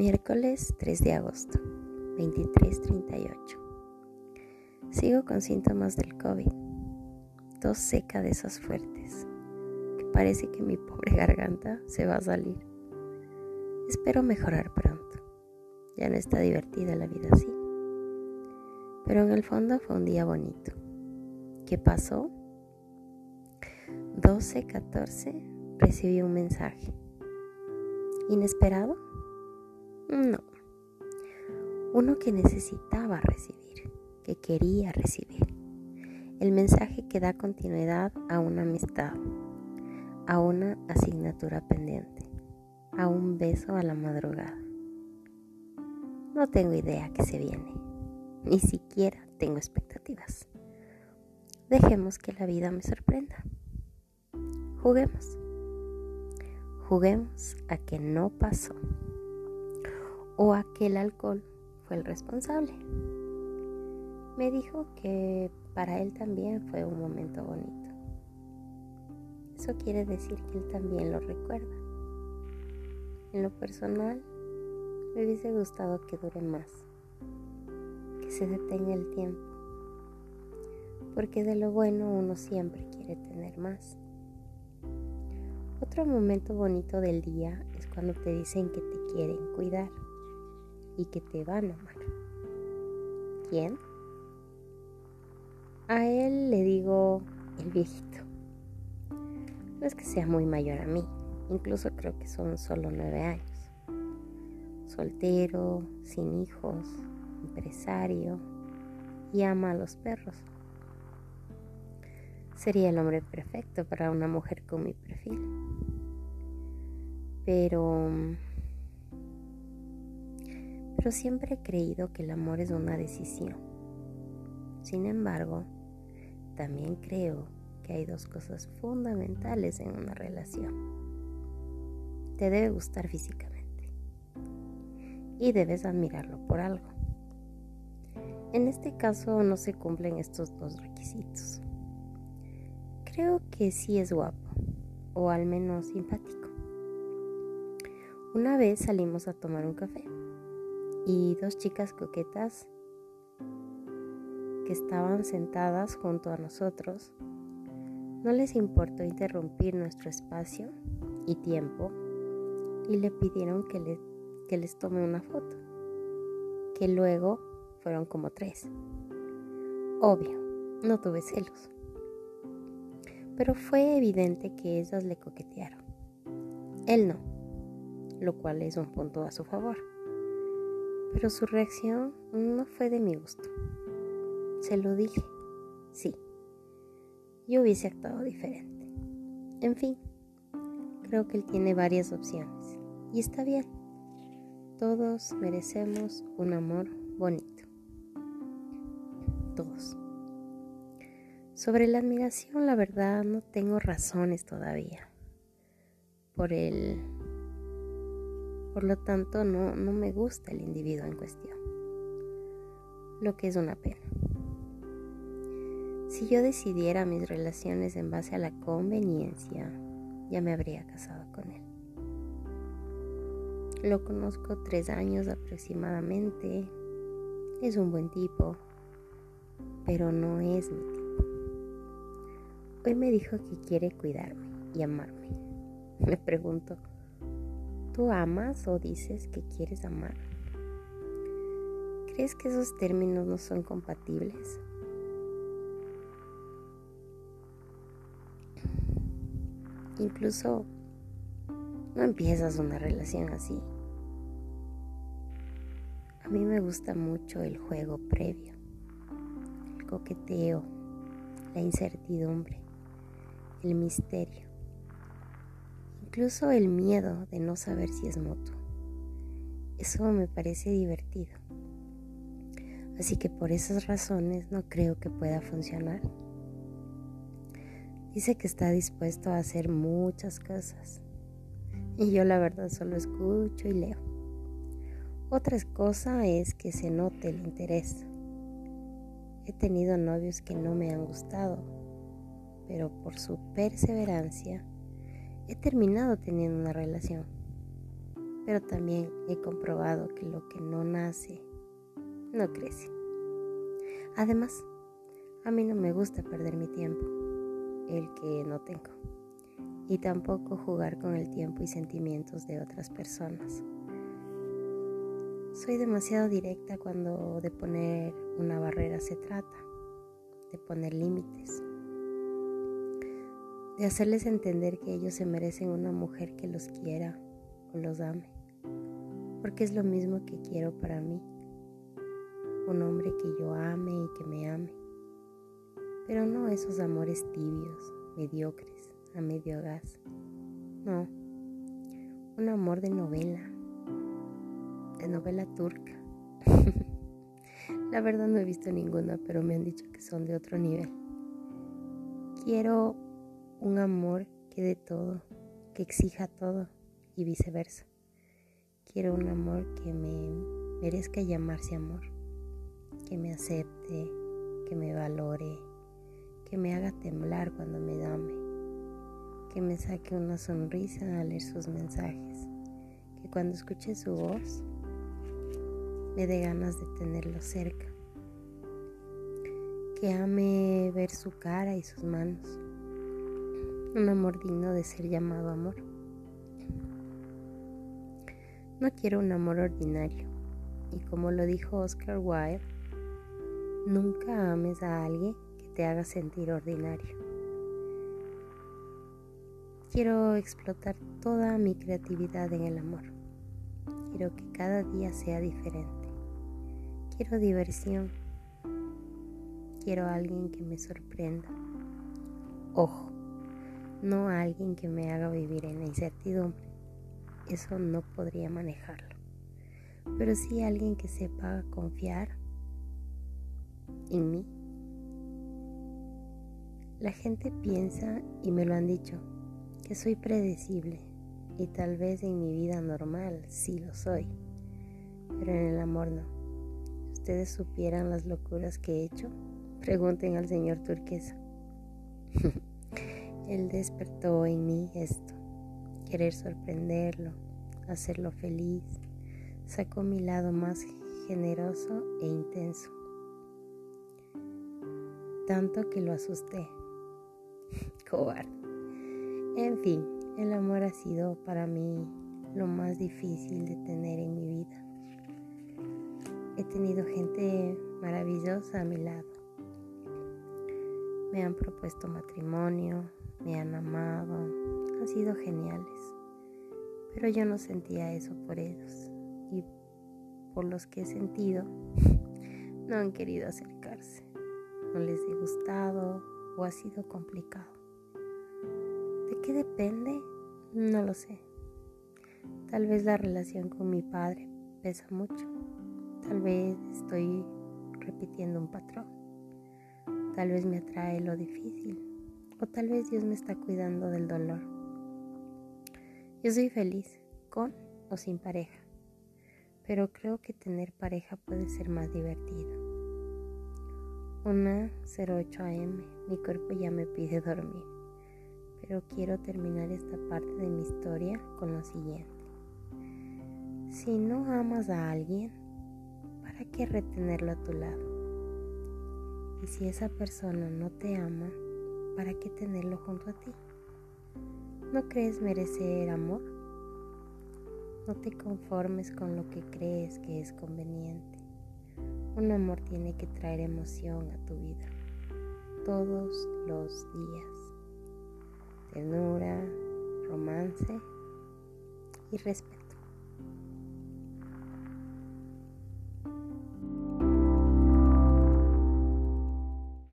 Miércoles 3 de agosto, 23:38. Sigo con síntomas del COVID. Tos seca de esas fuertes, que parece que mi pobre garganta se va a salir. Espero mejorar pronto. Ya no está divertida la vida así. Pero en el fondo fue un día bonito. ¿Qué pasó? 12:14 recibí un mensaje. ¿Inesperado? No. Uno que necesitaba recibir, que quería recibir. El mensaje que da continuidad a una amistad, a una asignatura pendiente, a un beso a la madrugada. No tengo idea que se viene, ni siquiera tengo expectativas. Dejemos que la vida me sorprenda. Juguemos. Juguemos a que no pasó o a que el alcohol fue el responsable. Me dijo que para él también fue un momento bonito. Eso quiere decir que él también lo recuerda. En lo personal, me hubiese gustado que dure más, que se detenga el tiempo, porque de lo bueno uno siempre quiere tener más. Otro momento bonito del día es cuando te dicen que te quieren cuidar y que te van a amar. ¿Quién? A él le digo el viejito. No es que sea muy mayor a mí, incluso creo que son solo nueve años. Soltero, sin hijos, empresario y ama a los perros. Sería el hombre perfecto para una mujer con mi perfil. Pero pero siempre he creído que el amor es una decisión. Sin embargo, también creo que hay dos cosas fundamentales en una relación. Te debe gustar físicamente y debes admirarlo por algo. En este caso no se cumplen estos dos requisitos. Creo que sí es guapo, o al menos simpático. Una vez salimos a tomar un café y dos chicas coquetas que estaban sentadas junto a nosotros, no les importó interrumpir nuestro espacio y tiempo y le pidieron que, que les tome una foto, que luego fueron como tres. Obvio, no tuve celos, pero fue evidente que ellas le coquetearon. Él no, lo cual es un punto a su favor pero su reacción no fue de mi gusto. Se lo dije, sí. Yo hubiese actuado diferente. En fin, creo que él tiene varias opciones. Y está bien. Todos merecemos un amor bonito. Todos. Sobre la admiración, la verdad, no tengo razones todavía. Por el por lo tanto, no, no me gusta el individuo en cuestión, lo que es una pena. Si yo decidiera mis relaciones en base a la conveniencia, ya me habría casado con él. Lo conozco tres años aproximadamente. Es un buen tipo, pero no es mi tipo. Hoy me dijo que quiere cuidarme y amarme. Me pregunto, ¿Tú amas o dices que quieres amar? ¿Crees que esos términos no son compatibles? Incluso no empiezas una relación así. A mí me gusta mucho el juego previo, el coqueteo, la incertidumbre, el misterio incluso el miedo de no saber si es mutuo. Eso me parece divertido. Así que por esas razones no creo que pueda funcionar. Dice que está dispuesto a hacer muchas cosas. Y yo la verdad solo escucho y leo. Otra cosa es que se note el interés. He tenido novios que no me han gustado, pero por su perseverancia he terminado teniendo una relación. pero también he comprobado que lo que no nace, no crece. Además, a mí no me gusta perder mi tiempo, el que no tengo, y tampoco jugar con el tiempo y sentimientos de otras personas. Soy demasiado directa cuando de poner una barrera se trata, de poner límites, de hacerles entender que ellos se merecen una mujer que los quiera o los ame porque es lo mismo que quiero para mí. Un hombre que yo ame y que me ame. Pero no esos amores tibios, mediocres, a medio gas. No, un amor de novela, de novela turca. La verdad no he visto ninguna, pero me han dicho que son de otro nivel. Quiero un amor que dé todo, que exija todo y viceversa. Quiero un amor que me merezca llamarse amor, que me acepte, que me valore, que me haga temblar cuando me dame, que me saque una sonrisa al leer sus mensajes, que cuando escuche su voz me dé ganas de tenerlo cerca, que ame ver su cara y sus manos, un amor digno de ser llamado amor. No quiero un amor ordinario. Y como lo dijo Oscar Wilde, nunca ames a alguien que te haga sentir ordinario. Quiero explotar toda mi creatividad en el amor. Quiero que cada día sea diferente. Quiero diversión. Quiero a alguien que me sorprenda. Ojo, no a alguien que me haga vivir en la incertidumbre eso no podría manejarlo. Pero sí alguien que sepa confiar en mí. La gente piensa, y me lo han dicho, que soy predecible. Y tal vez en mi vida normal sí lo soy. Pero en el amor no. Si ustedes supieran las locuras que he hecho, pregunten al señor turquesa. Él despertó en mí esto querer sorprenderlo, hacerlo feliz, sacó mi lado más generoso e intenso. Tanto que lo asusté. Cobarde. En fin, el amor ha sido para mí lo más difícil de tener en mi vida. He tenido gente maravillosa a mi lado. Me han propuesto matrimonio, me han amado, han sido geniales. Pero yo no sentía eso por ellos y por los que he sentido no han querido acercarse. No les he gustado o ha sido complicado. ¿De qué depende? No lo sé. Tal vez la relación con mi padre pesa mucho. Tal vez estoy repitiendo un patrón. Tal vez me atrae lo difícil. O tal vez Dios me está cuidando del dolor. Yo soy feliz, con o sin pareja, pero creo que tener pareja puede ser más divertido. Una 08 am, mi cuerpo ya me pide dormir, pero quiero terminar esta parte de mi historia con lo siguiente. Si no amas a alguien, ¿para qué retenerlo a tu lado? Y si esa persona no te ama, ¿para qué tenerlo junto a ti? ¿No crees merecer amor? No te conformes con lo que crees que es conveniente. Un amor tiene que traer emoción a tu vida todos los días. Ternura, romance y respeto.